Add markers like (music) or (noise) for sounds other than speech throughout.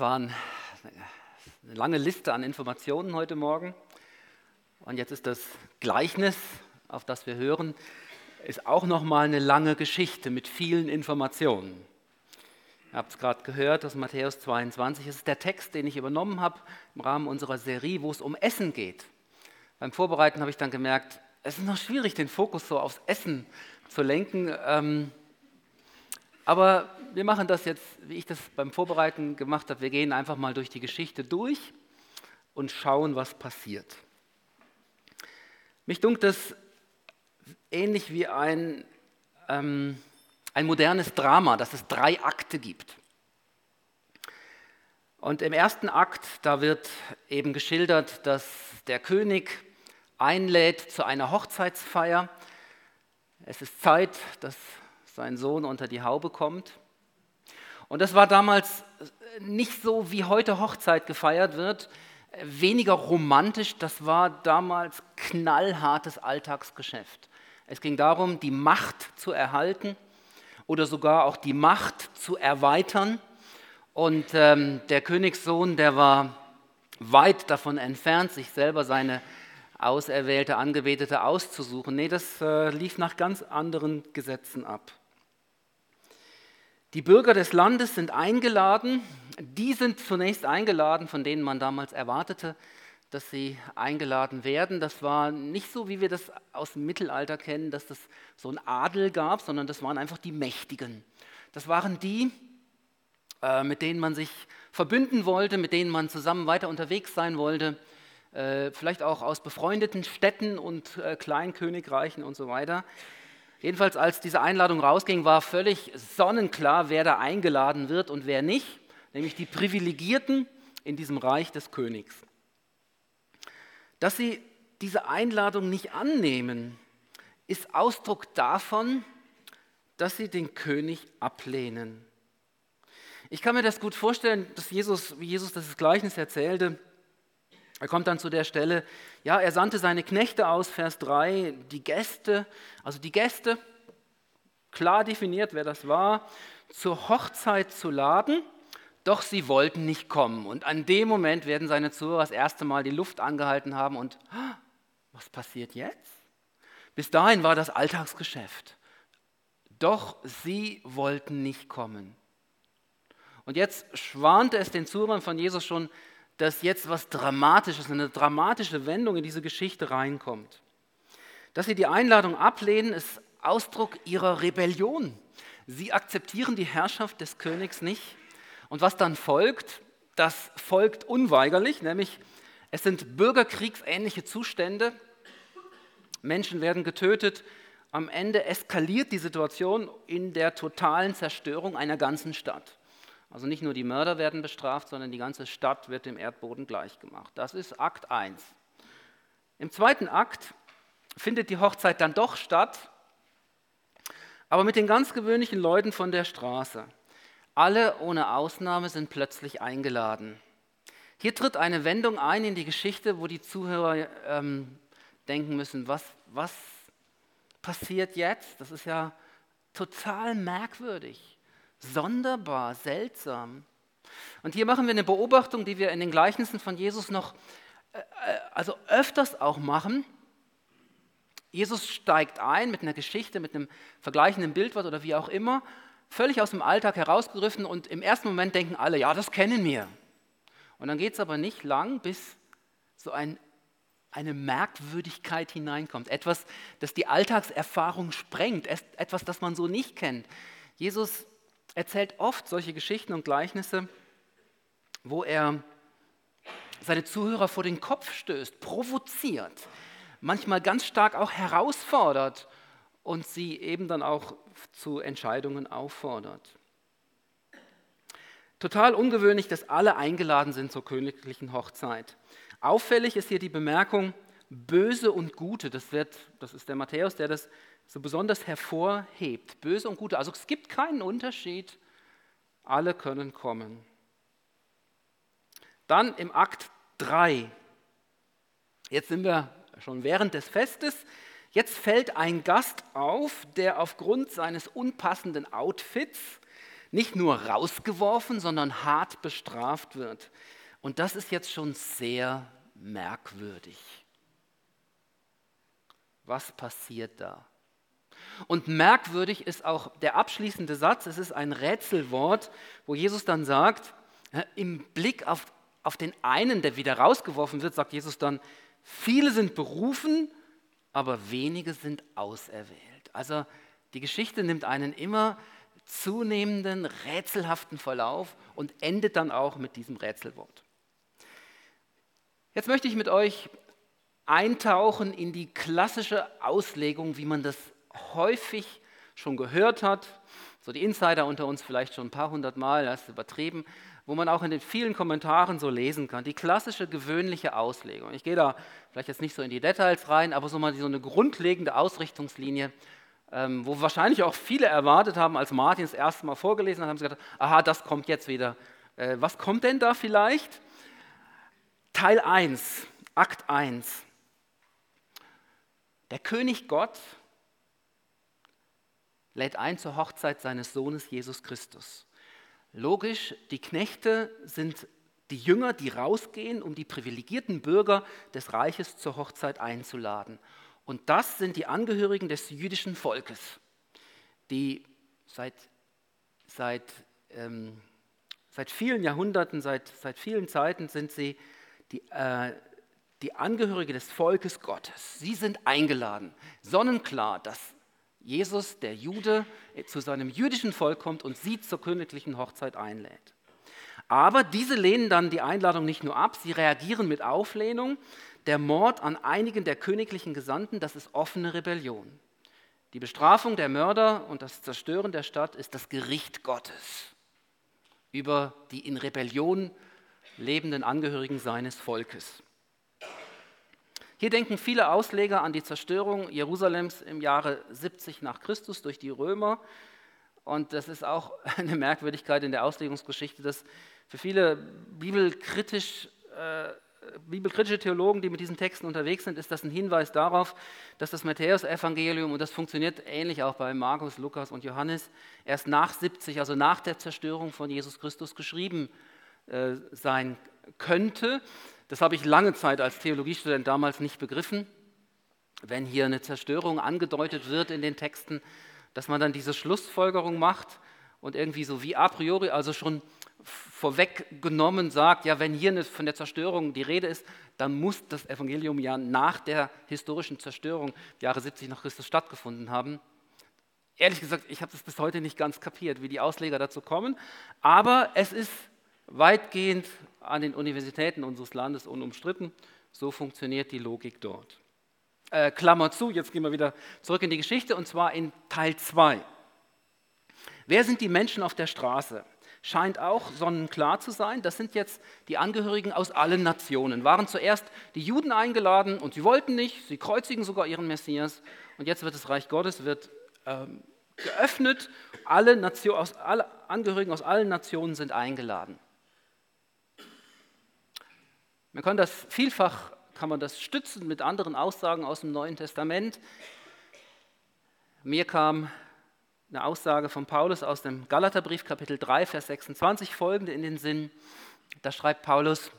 war eine lange Liste an Informationen heute Morgen. Und jetzt ist das Gleichnis, auf das wir hören, ist auch nochmal eine lange Geschichte mit vielen Informationen. Ihr habt es gerade gehört aus Matthäus 22. Es ist der Text, den ich übernommen habe im Rahmen unserer Serie, wo es um Essen geht. Beim Vorbereiten habe ich dann gemerkt, es ist noch schwierig, den Fokus so aufs Essen zu lenken. Ähm, aber wir machen das jetzt, wie ich das beim Vorbereiten gemacht habe. Wir gehen einfach mal durch die Geschichte durch und schauen, was passiert. Mich dunkelt es ähnlich wie ein, ähm, ein modernes Drama, dass es drei Akte gibt. Und im ersten Akt, da wird eben geschildert, dass der König einlädt zu einer Hochzeitsfeier. Es ist Zeit, dass sein Sohn unter die Haube kommt. Und das war damals nicht so, wie heute Hochzeit gefeiert wird, weniger romantisch, das war damals knallhartes Alltagsgeschäft. Es ging darum, die Macht zu erhalten oder sogar auch die Macht zu erweitern. Und ähm, der Königssohn, der war weit davon entfernt, sich selber seine auserwählte Angebetete auszusuchen. Nee, das äh, lief nach ganz anderen Gesetzen ab. Die Bürger des Landes sind eingeladen. Die sind zunächst eingeladen, von denen man damals erwartete, dass sie eingeladen werden. Das war nicht so, wie wir das aus dem Mittelalter kennen, dass es so einen Adel gab, sondern das waren einfach die Mächtigen. Das waren die, äh, mit denen man sich verbünden wollte, mit denen man zusammen weiter unterwegs sein wollte, äh, vielleicht auch aus befreundeten Städten und äh, Kleinkönigreichen und so weiter. Jedenfalls, als diese Einladung rausging, war völlig sonnenklar, wer da eingeladen wird und wer nicht, nämlich die Privilegierten in diesem Reich des Königs. Dass sie diese Einladung nicht annehmen, ist Ausdruck davon, dass sie den König ablehnen. Ich kann mir das gut vorstellen, dass Jesus, wie Jesus das Gleichnis erzählte, er kommt dann zu der Stelle, ja, er sandte seine Knechte aus, Vers 3, die Gäste, also die Gäste, klar definiert, wer das war, zur Hochzeit zu laden, doch sie wollten nicht kommen. Und an dem Moment werden seine Zuhörer das erste Mal die Luft angehalten haben und, was passiert jetzt? Bis dahin war das Alltagsgeschäft. Doch sie wollten nicht kommen. Und jetzt schwante es den Zuhörern von Jesus schon, dass jetzt was Dramatisches, eine dramatische Wendung in diese Geschichte reinkommt. Dass sie die Einladung ablehnen, ist Ausdruck ihrer Rebellion. Sie akzeptieren die Herrschaft des Königs nicht. Und was dann folgt, das folgt unweigerlich, nämlich es sind bürgerkriegsähnliche Zustände. Menschen werden getötet. Am Ende eskaliert die Situation in der totalen Zerstörung einer ganzen Stadt. Also nicht nur die Mörder werden bestraft, sondern die ganze Stadt wird dem Erdboden gleichgemacht. Das ist Akt 1. Im zweiten Akt findet die Hochzeit dann doch statt, aber mit den ganz gewöhnlichen Leuten von der Straße. Alle ohne Ausnahme sind plötzlich eingeladen. Hier tritt eine Wendung ein in die Geschichte, wo die Zuhörer ähm, denken müssen, was, was passiert jetzt? Das ist ja total merkwürdig sonderbar, seltsam. Und hier machen wir eine Beobachtung, die wir in den Gleichnissen von Jesus noch, äh, äh, also öfters auch machen. Jesus steigt ein mit einer Geschichte, mit einem vergleichenden Bildwort oder wie auch immer, völlig aus dem Alltag herausgegriffen und im ersten Moment denken alle, ja, das kennen wir. Und dann geht es aber nicht lang, bis so ein, eine Merkwürdigkeit hineinkommt. Etwas, das die Alltagserfahrung sprengt, etwas, das man so nicht kennt. Jesus erzählt oft solche Geschichten und Gleichnisse, wo er seine Zuhörer vor den Kopf stößt, provoziert, manchmal ganz stark auch herausfordert und sie eben dann auch zu Entscheidungen auffordert. Total ungewöhnlich, dass alle eingeladen sind zur königlichen Hochzeit. Auffällig ist hier die Bemerkung böse und gute. Das, wird, das ist der Matthäus, der das so besonders hervorhebt. Böse und Gute. Also es gibt keinen Unterschied. Alle können kommen. Dann im Akt 3. Jetzt sind wir schon während des Festes. Jetzt fällt ein Gast auf, der aufgrund seines unpassenden Outfits nicht nur rausgeworfen, sondern hart bestraft wird. Und das ist jetzt schon sehr merkwürdig. Was passiert da? Und merkwürdig ist auch der abschließende Satz, es ist ein Rätselwort, wo Jesus dann sagt, im Blick auf, auf den einen, der wieder rausgeworfen wird, sagt Jesus dann, viele sind berufen, aber wenige sind auserwählt. Also die Geschichte nimmt einen immer zunehmenden, rätselhaften Verlauf und endet dann auch mit diesem Rätselwort. Jetzt möchte ich mit euch eintauchen in die klassische Auslegung, wie man das häufig schon gehört hat. So die Insider unter uns vielleicht schon ein paar hundert Mal, das ist übertrieben, wo man auch in den vielen Kommentaren so lesen kann. Die klassische gewöhnliche Auslegung. Ich gehe da vielleicht jetzt nicht so in die Details rein, aber so mal so eine grundlegende Ausrichtungslinie, ähm, wo wahrscheinlich auch viele erwartet haben, als Martin das erste Mal vorgelesen hat, haben sie gedacht, aha, das kommt jetzt wieder. Äh, was kommt denn da vielleicht? Teil 1, Akt 1. Der König Gott lädt ein zur Hochzeit seines Sohnes Jesus Christus. Logisch, die Knechte sind die Jünger, die rausgehen, um die privilegierten Bürger des Reiches zur Hochzeit einzuladen. Und das sind die Angehörigen des jüdischen Volkes, die seit, seit, ähm, seit vielen Jahrhunderten, seit, seit vielen Zeiten sind sie die, äh, die Angehörige des Volkes Gottes. Sie sind eingeladen, sonnenklar, dass Jesus, der Jude, zu seinem jüdischen Volk kommt und sie zur königlichen Hochzeit einlädt. Aber diese lehnen dann die Einladung nicht nur ab, sie reagieren mit Auflehnung. Der Mord an einigen der königlichen Gesandten, das ist offene Rebellion. Die Bestrafung der Mörder und das Zerstören der Stadt ist das Gericht Gottes über die in Rebellion lebenden Angehörigen seines Volkes. Hier denken viele Ausleger an die Zerstörung Jerusalems im Jahre 70 nach Christus durch die Römer. Und das ist auch (laughs) eine Merkwürdigkeit in der Auslegungsgeschichte, dass für viele bibelkritisch, äh, bibelkritische Theologen, die mit diesen Texten unterwegs sind, ist das ein Hinweis darauf, dass das Matthäus-Evangelium, und das funktioniert ähnlich auch bei Markus, Lukas und Johannes, erst nach 70, also nach der Zerstörung von Jesus Christus geschrieben äh, sein könnte. Das habe ich lange Zeit als Theologiestudent damals nicht begriffen. Wenn hier eine Zerstörung angedeutet wird in den Texten, dass man dann diese Schlussfolgerung macht und irgendwie so wie a priori, also schon vorweggenommen sagt, ja, wenn hier von der Zerstörung die Rede ist, dann muss das Evangelium ja nach der historischen Zerstörung, Jahre 70 nach Christus, stattgefunden haben. Ehrlich gesagt, ich habe das bis heute nicht ganz kapiert, wie die Ausleger dazu kommen, aber es ist weitgehend an den Universitäten unseres Landes unumstritten. So funktioniert die Logik dort. Äh, Klammer zu, jetzt gehen wir wieder zurück in die Geschichte und zwar in Teil 2. Wer sind die Menschen auf der Straße? scheint auch sonnenklar zu sein. Das sind jetzt die Angehörigen aus allen Nationen. Waren zuerst die Juden eingeladen und sie wollten nicht, sie kreuzigen sogar ihren Messias. Und jetzt wird das Reich Gottes wird, ähm, geöffnet. Alle, Nation, aus, alle Angehörigen aus allen Nationen sind eingeladen. Man kann das vielfach kann man das stützen mit anderen Aussagen aus dem Neuen Testament. Mir kam eine Aussage von Paulus aus dem Galaterbrief, Kapitel 3, Vers 26, folgende in den Sinn. Da schreibt Paulus,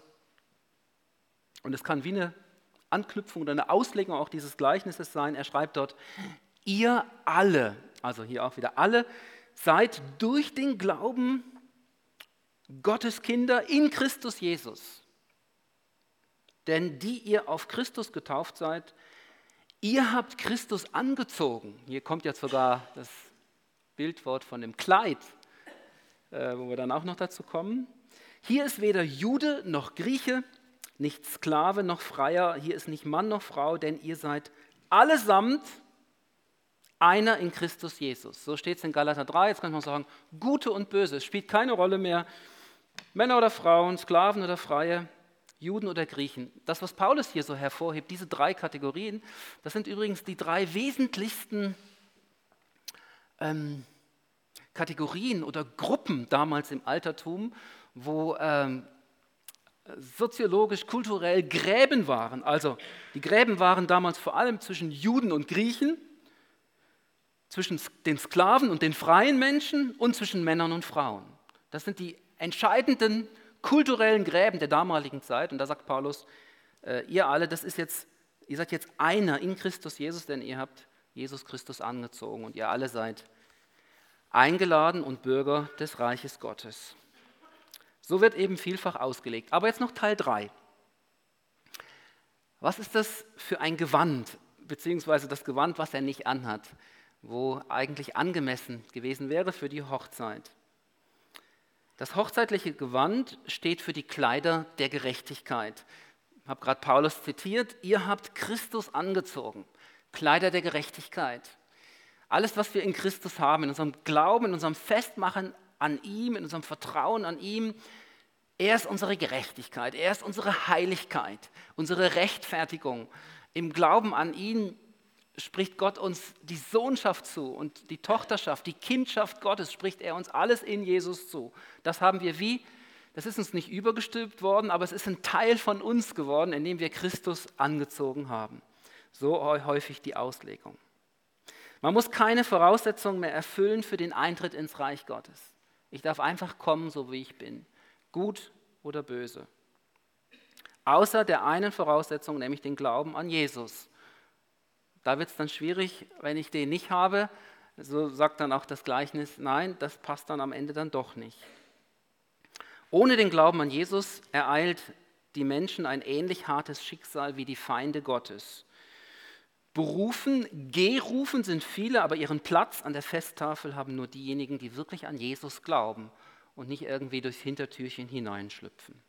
und es kann wie eine Anknüpfung oder eine Auslegung auch dieses Gleichnisses sein. Er schreibt dort, ihr alle, also hier auch wieder alle, seid durch den Glauben Gottes Kinder in Christus Jesus. Denn die ihr auf Christus getauft seid, ihr habt Christus angezogen. Hier kommt jetzt sogar das Bildwort von dem Kleid, äh, wo wir dann auch noch dazu kommen. Hier ist weder Jude noch Grieche, nicht Sklave noch Freier, hier ist nicht Mann noch Frau, denn ihr seid allesamt einer in Christus Jesus. So steht es in Galater 3, jetzt könnte man sagen, Gute und Böse, es spielt keine Rolle mehr, Männer oder Frauen, Sklaven oder Freie, Juden oder Griechen. Das, was Paulus hier so hervorhebt, diese drei Kategorien, das sind übrigens die drei wesentlichsten ähm, Kategorien oder Gruppen damals im Altertum, wo ähm, soziologisch, kulturell Gräben waren. Also die Gräben waren damals vor allem zwischen Juden und Griechen. zwischen den Sklaven und den freien Menschen und zwischen Männern und Frauen. Das sind die entscheidenden kulturellen Gräben der damaligen Zeit. Und da sagt Paulus, äh, ihr alle, das ist jetzt, ihr seid jetzt einer in Christus Jesus, denn ihr habt Jesus Christus angezogen und ihr alle seid eingeladen und Bürger des Reiches Gottes. So wird eben vielfach ausgelegt. Aber jetzt noch Teil 3. Was ist das für ein Gewand, beziehungsweise das Gewand, was er nicht anhat, wo eigentlich angemessen gewesen wäre für die Hochzeit? Das hochzeitliche Gewand steht für die Kleider der Gerechtigkeit. Ich habe gerade Paulus zitiert, ihr habt Christus angezogen, Kleider der Gerechtigkeit. Alles, was wir in Christus haben, in unserem Glauben, in unserem Festmachen an ihm, in unserem Vertrauen an ihm, er ist unsere Gerechtigkeit, er ist unsere Heiligkeit, unsere Rechtfertigung. Im Glauben an ihn spricht Gott uns die Sohnschaft zu und die Tochterschaft, die Kindschaft Gottes spricht er uns alles in Jesus zu. Das haben wir wie? Das ist uns nicht übergestülpt worden, aber es ist ein Teil von uns geworden, indem wir Christus angezogen haben. So häufig die Auslegung. Man muss keine Voraussetzungen mehr erfüllen für den Eintritt ins Reich Gottes. Ich darf einfach kommen, so wie ich bin, gut oder böse. Außer der einen Voraussetzung, nämlich den Glauben an Jesus. Da wird es dann schwierig, wenn ich den nicht habe. So sagt dann auch das Gleichnis, nein, das passt dann am Ende dann doch nicht. Ohne den Glauben an Jesus ereilt die Menschen ein ähnlich hartes Schicksal wie die Feinde Gottes. Berufen, gerufen sind viele, aber ihren Platz an der Festtafel haben nur diejenigen, die wirklich an Jesus glauben und nicht irgendwie durchs Hintertürchen hineinschlüpfen.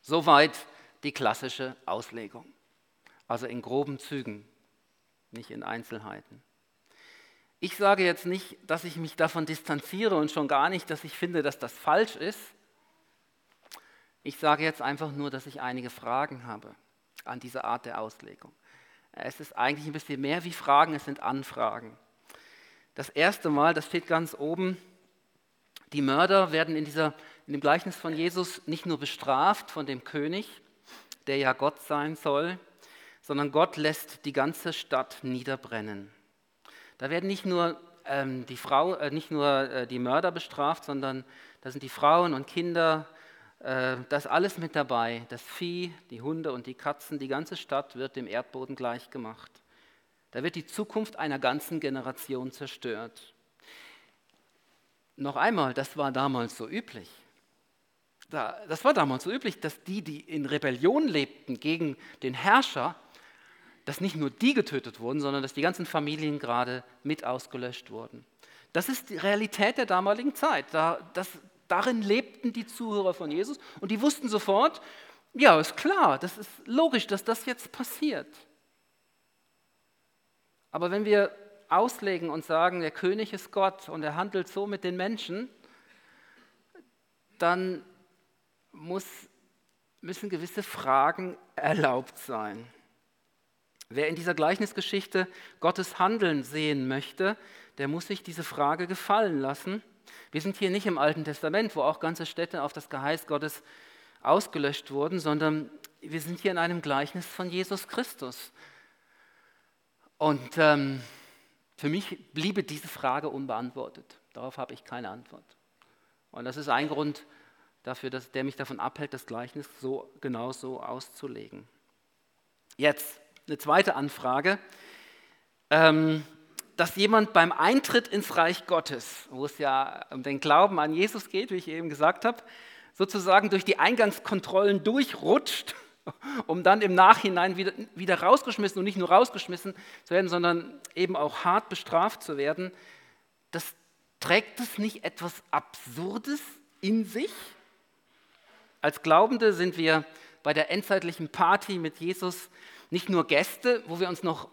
Soweit die klassische Auslegung. Also in groben Zügen, nicht in Einzelheiten. Ich sage jetzt nicht, dass ich mich davon distanziere und schon gar nicht, dass ich finde, dass das falsch ist. Ich sage jetzt einfach nur, dass ich einige Fragen habe an diese Art der Auslegung. Es ist eigentlich ein bisschen mehr wie Fragen, es sind Anfragen. Das erste Mal, das steht ganz oben, die Mörder werden in, dieser, in dem Gleichnis von Jesus nicht nur bestraft von dem König, der ja Gott sein soll, sondern Gott lässt die ganze Stadt niederbrennen. Da werden nicht nur, ähm, die, Frau, äh, nicht nur äh, die Mörder bestraft, sondern da sind die Frauen und Kinder, äh, das alles mit dabei. Das Vieh, die Hunde und die Katzen, die ganze Stadt wird dem Erdboden gleichgemacht. Da wird die Zukunft einer ganzen Generation zerstört. Noch einmal, das war damals so üblich. Das war damals so üblich, dass die, die in Rebellion lebten gegen den Herrscher, dass nicht nur die getötet wurden, sondern dass die ganzen Familien gerade mit ausgelöscht wurden. Das ist die Realität der damaligen Zeit. Da, das, darin lebten die Zuhörer von Jesus und die wussten sofort, ja, ist klar, das ist logisch, dass das jetzt passiert. Aber wenn wir auslegen und sagen, der König ist Gott und er handelt so mit den Menschen, dann muss, müssen gewisse Fragen erlaubt sein. Wer in dieser Gleichnisgeschichte Gottes Handeln sehen möchte, der muss sich diese Frage gefallen lassen. Wir sind hier nicht im Alten Testament, wo auch ganze Städte auf das Geheiß Gottes ausgelöscht wurden, sondern wir sind hier in einem Gleichnis von Jesus Christus. Und ähm, für mich bliebe diese Frage unbeantwortet. Darauf habe ich keine Antwort. Und das ist ein Grund dafür, dass der mich davon abhält, das Gleichnis so genau so auszulegen. Jetzt eine zweite Anfrage, ähm, dass jemand beim Eintritt ins Reich Gottes, wo es ja um den Glauben an Jesus geht, wie ich eben gesagt habe, sozusagen durch die Eingangskontrollen durchrutscht, (laughs) um dann im Nachhinein wieder, wieder rausgeschmissen und nicht nur rausgeschmissen zu werden, sondern eben auch hart bestraft zu werden, das trägt es nicht etwas Absurdes in sich? Als Glaubende sind wir bei der endzeitlichen Party mit Jesus nicht nur Gäste, wo wir uns noch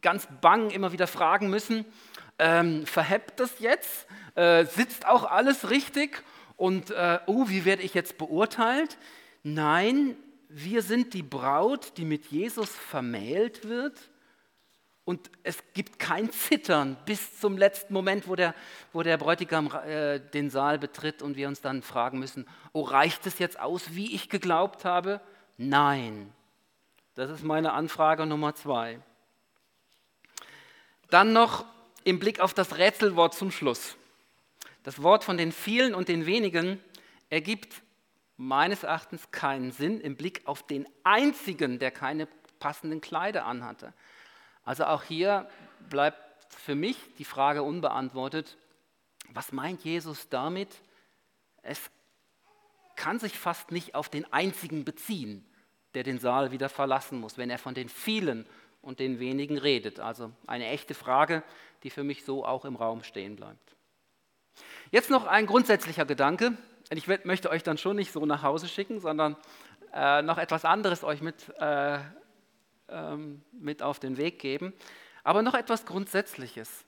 ganz bang immer wieder fragen müssen, ähm, verhebt das jetzt? Äh, sitzt auch alles richtig? Und äh, oh, wie werde ich jetzt beurteilt? Nein, wir sind die Braut, die mit Jesus vermählt wird. Und es gibt kein Zittern bis zum letzten Moment, wo der, wo der Bräutigam äh, den Saal betritt und wir uns dann fragen müssen, oh, reicht es jetzt aus, wie ich geglaubt habe? Nein, das ist meine Anfrage Nummer zwei. Dann noch im Blick auf das Rätselwort zum Schluss. Das Wort von den vielen und den wenigen ergibt meines Erachtens keinen Sinn im Blick auf den einzigen, der keine passenden Kleider anhatte. Also auch hier bleibt für mich die Frage unbeantwortet, was meint Jesus damit? Es kann sich fast nicht auf den einzigen beziehen, der den Saal wieder verlassen muss, wenn er von den vielen und den wenigen redet. Also eine echte Frage, die für mich so auch im Raum stehen bleibt. Jetzt noch ein grundsätzlicher Gedanke. Ich möchte euch dann schon nicht so nach Hause schicken, sondern äh, noch etwas anderes euch mit, äh, ähm, mit auf den Weg geben. Aber noch etwas Grundsätzliches.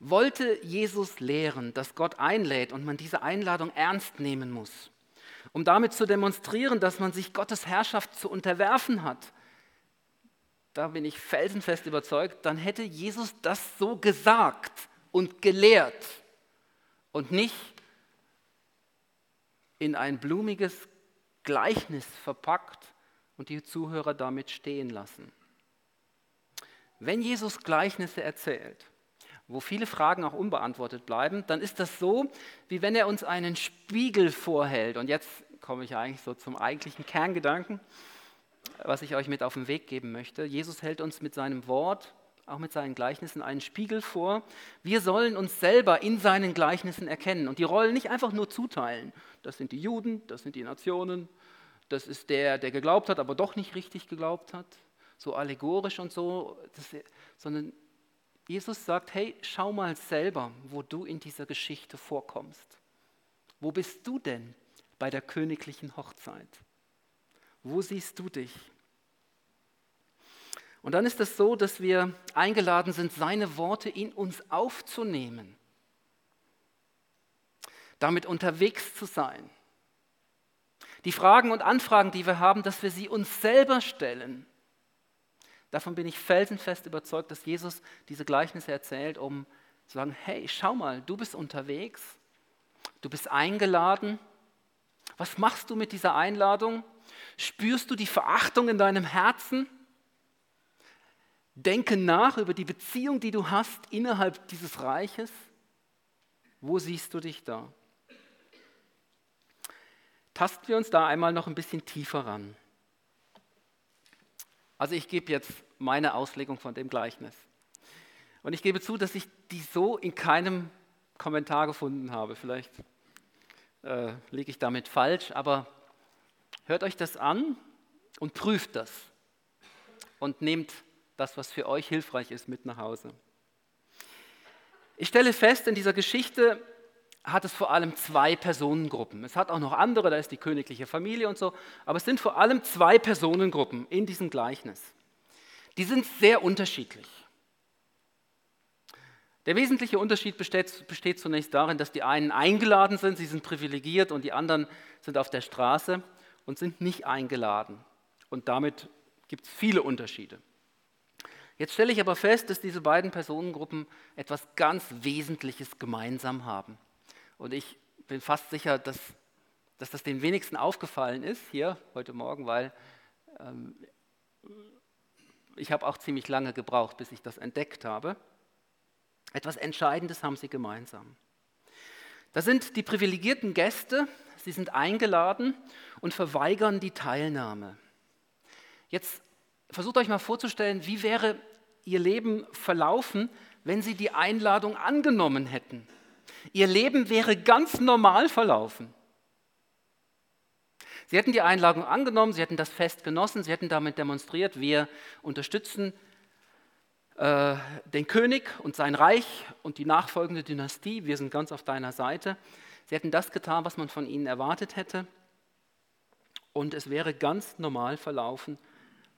Wollte Jesus lehren, dass Gott einlädt und man diese Einladung ernst nehmen muss, um damit zu demonstrieren, dass man sich Gottes Herrschaft zu unterwerfen hat, da bin ich felsenfest überzeugt, dann hätte Jesus das so gesagt und gelehrt und nicht in ein blumiges Gleichnis verpackt und die Zuhörer damit stehen lassen. Wenn Jesus Gleichnisse erzählt, wo viele Fragen auch unbeantwortet bleiben, dann ist das so, wie wenn er uns einen Spiegel vorhält. Und jetzt komme ich eigentlich so zum eigentlichen Kerngedanken, was ich euch mit auf den Weg geben möchte. Jesus hält uns mit seinem Wort auch mit seinen Gleichnissen einen Spiegel vor. Wir sollen uns selber in seinen Gleichnissen erkennen und die Rollen nicht einfach nur zuteilen. Das sind die Juden, das sind die Nationen, das ist der, der geglaubt hat, aber doch nicht richtig geglaubt hat, so allegorisch und so, das, sondern Jesus sagt, hey, schau mal selber, wo du in dieser Geschichte vorkommst. Wo bist du denn bei der königlichen Hochzeit? Wo siehst du dich? Und dann ist es so, dass wir eingeladen sind, seine Worte in uns aufzunehmen, damit unterwegs zu sein. Die Fragen und Anfragen, die wir haben, dass wir sie uns selber stellen. Davon bin ich felsenfest überzeugt, dass Jesus diese Gleichnisse erzählt, um zu sagen, hey, schau mal, du bist unterwegs, du bist eingeladen. Was machst du mit dieser Einladung? Spürst du die Verachtung in deinem Herzen? Denke nach über die Beziehung, die du hast innerhalb dieses Reiches. Wo siehst du dich da? Tasten wir uns da einmal noch ein bisschen tiefer ran. Also ich gebe jetzt meine Auslegung von dem Gleichnis. Und ich gebe zu, dass ich die so in keinem Kommentar gefunden habe. Vielleicht äh, liege ich damit falsch, aber hört euch das an und prüft das und nehmt das, was für euch hilfreich ist, mit nach Hause. Ich stelle fest, in dieser Geschichte hat es vor allem zwei Personengruppen. Es hat auch noch andere, da ist die königliche Familie und so, aber es sind vor allem zwei Personengruppen in diesem Gleichnis. Die sind sehr unterschiedlich. Der wesentliche Unterschied besteht, besteht, zunächst darin, dass die einen eingeladen sind, sie sind privilegiert und die anderen sind auf der Straße und sind nicht eingeladen. Und damit gibt es viele Unterschiede. Jetzt stelle ich aber fest, dass diese beiden Personengruppen etwas ganz Wesentliches gemeinsam haben. Und ich bin fast sicher, dass, dass das den wenigsten aufgefallen ist hier heute Morgen, weil ähm, ich habe auch ziemlich lange gebraucht, bis ich das entdeckt habe. Etwas Entscheidendes haben sie gemeinsam. Das sind die privilegierten Gäste, sie sind eingeladen und verweigern die Teilnahme. Jetzt versucht euch mal vorzustellen, wie wäre ihr Leben verlaufen, wenn sie die Einladung angenommen hätten. Ihr Leben wäre ganz normal verlaufen. Sie hätten die Einladung angenommen, sie hätten das Fest genossen, sie hätten damit demonstriert, wir unterstützen äh, den König und sein Reich und die nachfolgende Dynastie, wir sind ganz auf deiner Seite. Sie hätten das getan, was man von ihnen erwartet hätte. Und es wäre ganz normal verlaufen,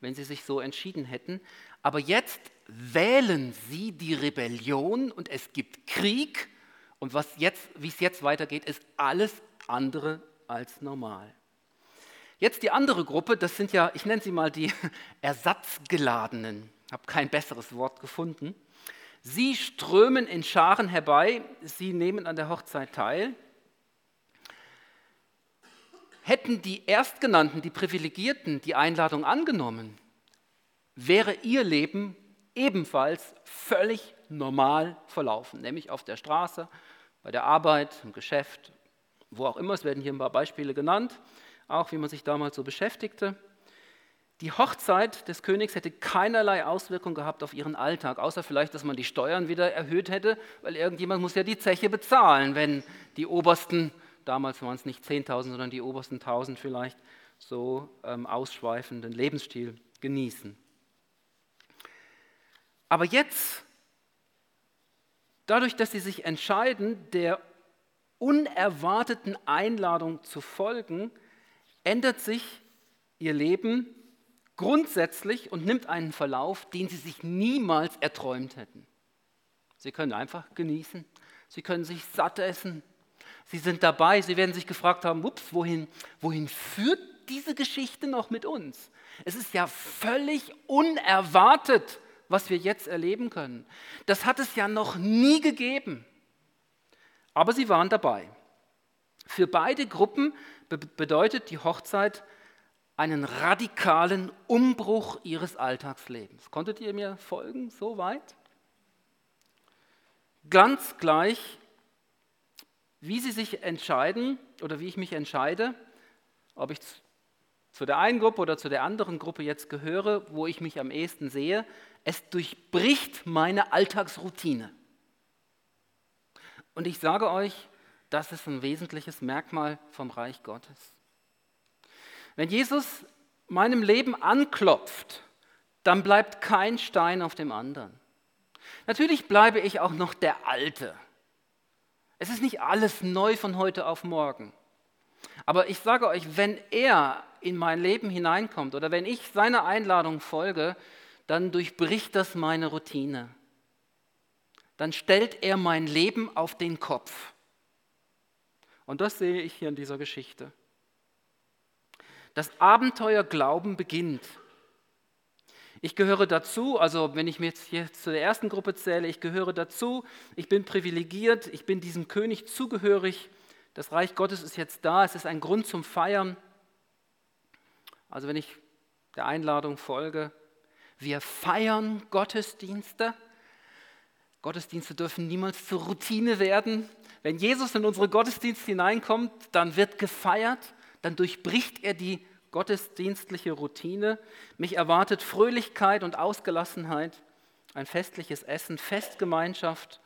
wenn sie sich so entschieden hätten. Aber jetzt wählen sie die Rebellion und es gibt Krieg und was jetzt, wie es jetzt weitergeht, ist alles andere als normal. Jetzt die andere Gruppe, das sind ja, ich nenne sie mal die (laughs) Ersatzgeladenen. Ich habe kein besseres Wort gefunden. Sie strömen in Scharen herbei, sie nehmen an der Hochzeit teil. Hätten die Erstgenannten, die Privilegierten, die Einladung angenommen, wäre ihr Leben ebenfalls völlig normal verlaufen, nämlich auf der Straße, bei der Arbeit, im Geschäft, wo auch immer. Es werden hier ein paar Beispiele genannt, auch wie man sich damals so beschäftigte. Die Hochzeit des Königs hätte keinerlei Auswirkung gehabt auf ihren Alltag, außer vielleicht, dass man die Steuern wieder erhöht hätte, weil irgendjemand muss ja die Zeche bezahlen, wenn die obersten, damals waren es nicht 10.000, sondern die obersten 1.000 vielleicht, so ähm, ausschweifenden Lebensstil genießen. Aber jetzt, dadurch, dass sie sich entscheiden, der unerwarteten Einladung zu folgen, ändert sich ihr Leben grundsätzlich und nimmt einen Verlauf, den sie sich niemals erträumt hätten. Sie können einfach genießen, sie können sich satt essen, sie sind dabei, sie werden sich gefragt haben, ups, wohin, wohin führt diese Geschichte noch mit uns? Es ist ja völlig unerwartet, was wir jetzt erleben können. Das hat es ja noch nie gegeben. Aber sie waren dabei. Für beide Gruppen bedeutet die Hochzeit einen radikalen Umbruch ihres Alltagslebens. Konntet ihr mir folgen so weit? Ganz gleich, wie sie sich entscheiden oder wie ich mich entscheide, ob ich zu der einen Gruppe oder zu der anderen Gruppe jetzt gehöre, wo ich mich am ehesten sehe, es durchbricht meine Alltagsroutine. Und ich sage euch, das ist ein wesentliches Merkmal vom Reich Gottes. Wenn Jesus meinem Leben anklopft, dann bleibt kein Stein auf dem anderen. Natürlich bleibe ich auch noch der Alte. Es ist nicht alles neu von heute auf morgen. Aber ich sage euch, wenn er in mein Leben hineinkommt oder wenn ich seiner Einladung folge, dann durchbricht das meine Routine. Dann stellt er mein Leben auf den Kopf. Und das sehe ich hier in dieser Geschichte. Das Abenteuer Glauben beginnt. Ich gehöre dazu, also wenn ich mir jetzt hier zu der ersten Gruppe zähle, ich gehöre dazu, ich bin privilegiert, ich bin diesem König zugehörig, das Reich Gottes ist jetzt da, es ist ein Grund zum Feiern. Also wenn ich der Einladung folge, wir feiern Gottesdienste. Gottesdienste dürfen niemals zur Routine werden. Wenn Jesus in unsere Gottesdienste hineinkommt, dann wird gefeiert dann durchbricht er die gottesdienstliche Routine. Mich erwartet Fröhlichkeit und Ausgelassenheit, ein festliches Essen, Festgemeinschaft.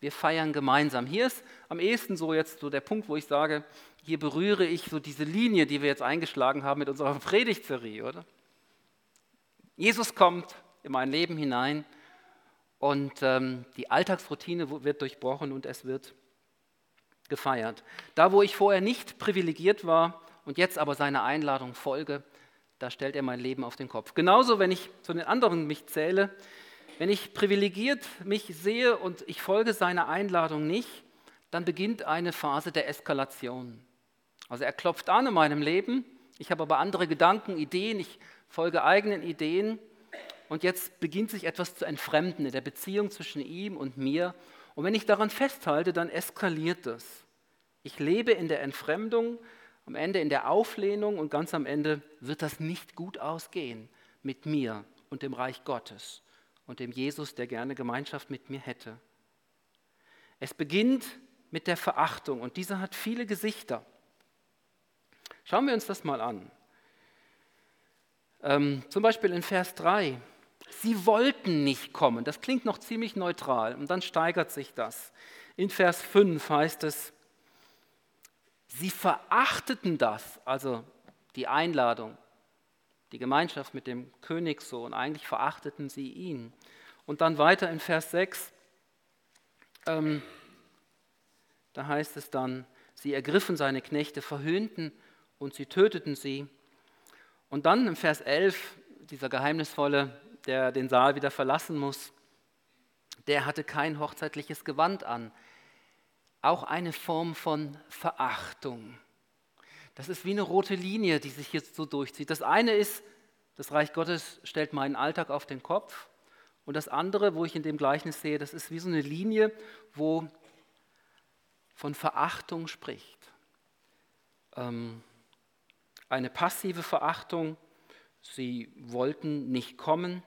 Wir feiern gemeinsam. Hier ist am ehesten so jetzt so der Punkt, wo ich sage, hier berühre ich so diese Linie, die wir jetzt eingeschlagen haben mit unserer (laughs) Predigtserie, oder? Jesus kommt in mein Leben hinein und ähm, die Alltagsroutine wird durchbrochen und es wird gefeiert. Da, wo ich vorher nicht privilegiert war und jetzt aber seiner Einladung folge, da stellt er mein Leben auf den Kopf. Genauso, wenn ich zu den anderen mich zähle, wenn ich privilegiert mich sehe und ich folge seiner Einladung nicht, dann beginnt eine Phase der Eskalation. Also er klopft an in meinem Leben, ich habe aber andere Gedanken, Ideen, ich folge eigenen Ideen und jetzt beginnt sich etwas zu entfremden in der Beziehung zwischen ihm und mir und wenn ich daran festhalte, dann eskaliert das. Ich lebe in der Entfremdung, am Ende in der Auflehnung und ganz am Ende wird das nicht gut ausgehen mit mir und dem Reich Gottes und dem Jesus, der gerne Gemeinschaft mit mir hätte. Es beginnt mit der Verachtung und diese hat viele Gesichter. Schauen wir uns das mal an. Ähm, zum Beispiel in Vers 3. Sie wollten nicht kommen. Das klingt noch ziemlich neutral und dann steigert sich das. In Vers 5 heißt es, sie verachteten das, also die Einladung, die Gemeinschaft mit dem Königssohn. Eigentlich verachteten sie ihn. Und dann weiter in Vers 6, ähm, da heißt es dann, sie ergriffen seine Knechte, verhöhnten und sie töteten sie. Und dann im Vers 11, dieser geheimnisvolle der den Saal wieder verlassen muss, der hatte kein hochzeitliches Gewand an. Auch eine Form von Verachtung. Das ist wie eine rote Linie, die sich jetzt so durchzieht. Das eine ist, das Reich Gottes stellt meinen Alltag auf den Kopf. Und das andere, wo ich in dem Gleichnis sehe, das ist wie so eine Linie, wo von Verachtung spricht. Ähm, eine passive Verachtung, sie wollten nicht kommen,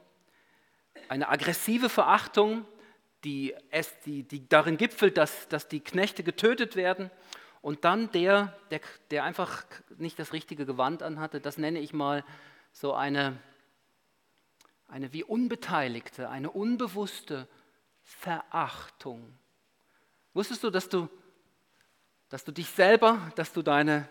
eine aggressive Verachtung, die, es, die, die darin gipfelt, dass, dass die Knechte getötet werden. Und dann der, der, der einfach nicht das richtige Gewand anhatte, das nenne ich mal so eine, eine wie unbeteiligte, eine unbewusste Verachtung. Wusstest du, dass du, dass du dich selber, dass du deine,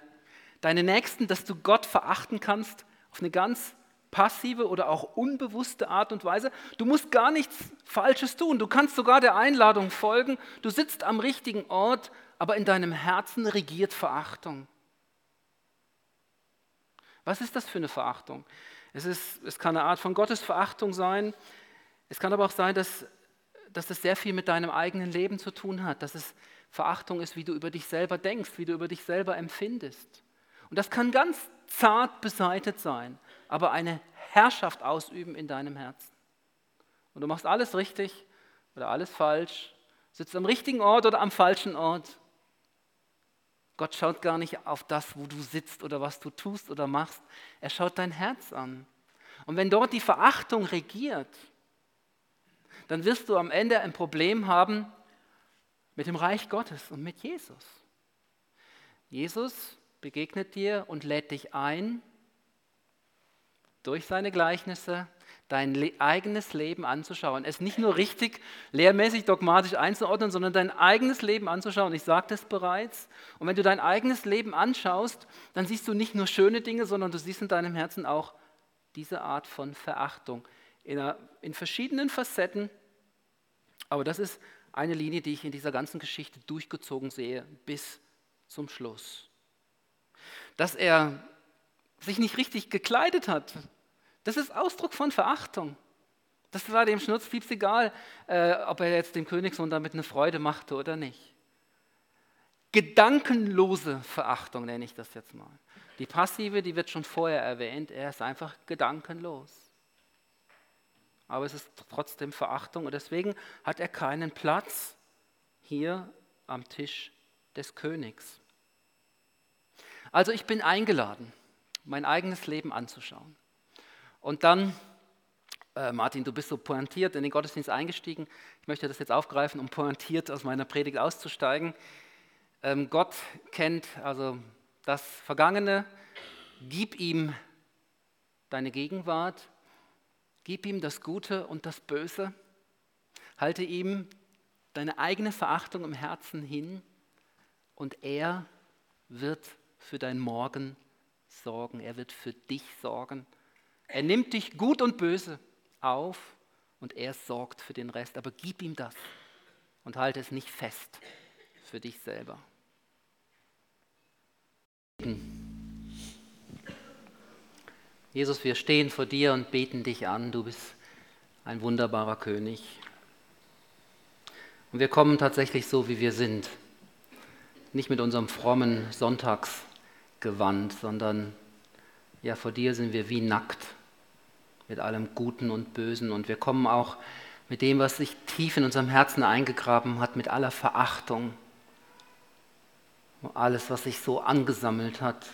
deine Nächsten, dass du Gott verachten kannst auf eine ganz passive oder auch unbewusste Art und Weise. Du musst gar nichts Falsches tun. Du kannst sogar der Einladung folgen. Du sitzt am richtigen Ort, aber in deinem Herzen regiert Verachtung. Was ist das für eine Verachtung? Es, ist, es kann eine Art von Gottesverachtung sein. Es kann aber auch sein, dass, dass das sehr viel mit deinem eigenen Leben zu tun hat. Dass es Verachtung ist, wie du über dich selber denkst, wie du über dich selber empfindest. Und das kann ganz zart beseitet sein aber eine Herrschaft ausüben in deinem Herzen. Und du machst alles richtig oder alles falsch, sitzt am richtigen Ort oder am falschen Ort. Gott schaut gar nicht auf das, wo du sitzt oder was du tust oder machst. Er schaut dein Herz an. Und wenn dort die Verachtung regiert, dann wirst du am Ende ein Problem haben mit dem Reich Gottes und mit Jesus. Jesus begegnet dir und lädt dich ein, durch seine Gleichnisse dein eigenes Leben anzuschauen. Es nicht nur richtig, lehrmäßig, dogmatisch einzuordnen, sondern dein eigenes Leben anzuschauen. Ich sagte es bereits. Und wenn du dein eigenes Leben anschaust, dann siehst du nicht nur schöne Dinge, sondern du siehst in deinem Herzen auch diese Art von Verachtung in, einer, in verschiedenen Facetten. Aber das ist eine Linie, die ich in dieser ganzen Geschichte durchgezogen sehe bis zum Schluss. Dass er sich nicht richtig gekleidet hat, das ist Ausdruck von Verachtung. Das war dem Schnurzpieps egal, äh, ob er jetzt dem Königssohn damit eine Freude machte oder nicht. Gedankenlose Verachtung nenne ich das jetzt mal. Die passive, die wird schon vorher erwähnt, er ist einfach gedankenlos. Aber es ist trotzdem Verachtung und deswegen hat er keinen Platz hier am Tisch des Königs. Also ich bin eingeladen mein eigenes Leben anzuschauen. Und dann, äh, Martin, du bist so pointiert in den Gottesdienst eingestiegen. Ich möchte das jetzt aufgreifen, um pointiert aus meiner Predigt auszusteigen. Ähm, Gott kennt also das Vergangene. Gib ihm deine Gegenwart. Gib ihm das Gute und das Böse. Halte ihm deine eigene Verachtung im Herzen hin und er wird für dein Morgen sorgen, er wird für dich sorgen. Er nimmt dich gut und böse auf und er sorgt für den Rest. Aber gib ihm das und halte es nicht fest für dich selber. Jesus, wir stehen vor dir und beten dich an. Du bist ein wunderbarer König. Und wir kommen tatsächlich so, wie wir sind. Nicht mit unserem frommen Sonntags gewandt, sondern ja, vor dir sind wir wie nackt mit allem Guten und Bösen und wir kommen auch mit dem, was sich tief in unserem Herzen eingegraben hat, mit aller Verachtung. Alles, was sich so angesammelt hat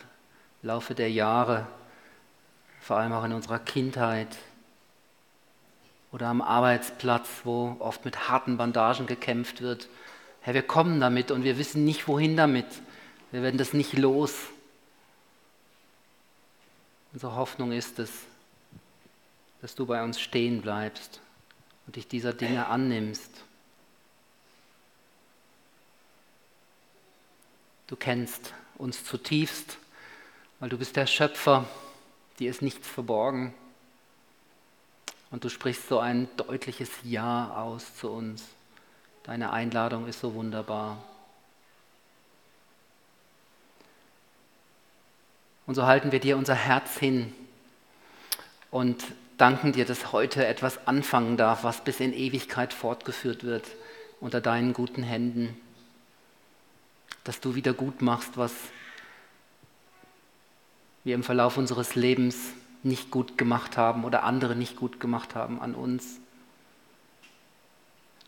im Laufe der Jahre, vor allem auch in unserer Kindheit oder am Arbeitsplatz, wo oft mit harten Bandagen gekämpft wird. Herr, wir kommen damit und wir wissen nicht, wohin damit. Wir werden das nicht los. Unsere Hoffnung ist es, dass du bei uns stehen bleibst und dich dieser Dinge annimmst. Du kennst uns zutiefst, weil du bist der Schöpfer, dir ist nichts verborgen. Und du sprichst so ein deutliches Ja aus zu uns. Deine Einladung ist so wunderbar. Und so halten wir dir unser Herz hin und danken dir, dass heute etwas anfangen darf, was bis in Ewigkeit fortgeführt wird unter deinen guten Händen. Dass du wieder gut machst, was wir im Verlauf unseres Lebens nicht gut gemacht haben oder andere nicht gut gemacht haben an uns.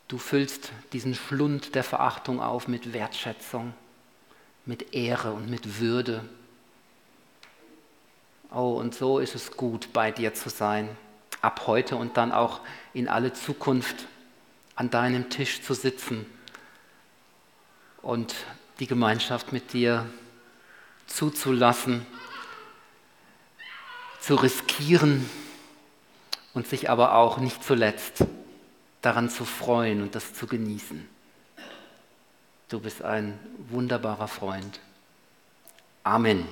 Du füllst diesen Schlund der Verachtung auf mit Wertschätzung, mit Ehre und mit Würde. Oh, und so ist es gut, bei dir zu sein, ab heute und dann auch in alle Zukunft. an deinem Tisch zu sitzen und die Gemeinschaft mit dir zuzulassen, zu riskieren und sich aber auch nicht zuletzt daran zu freuen und das zu genießen. Du bist ein wunderbarer Freund. Amen.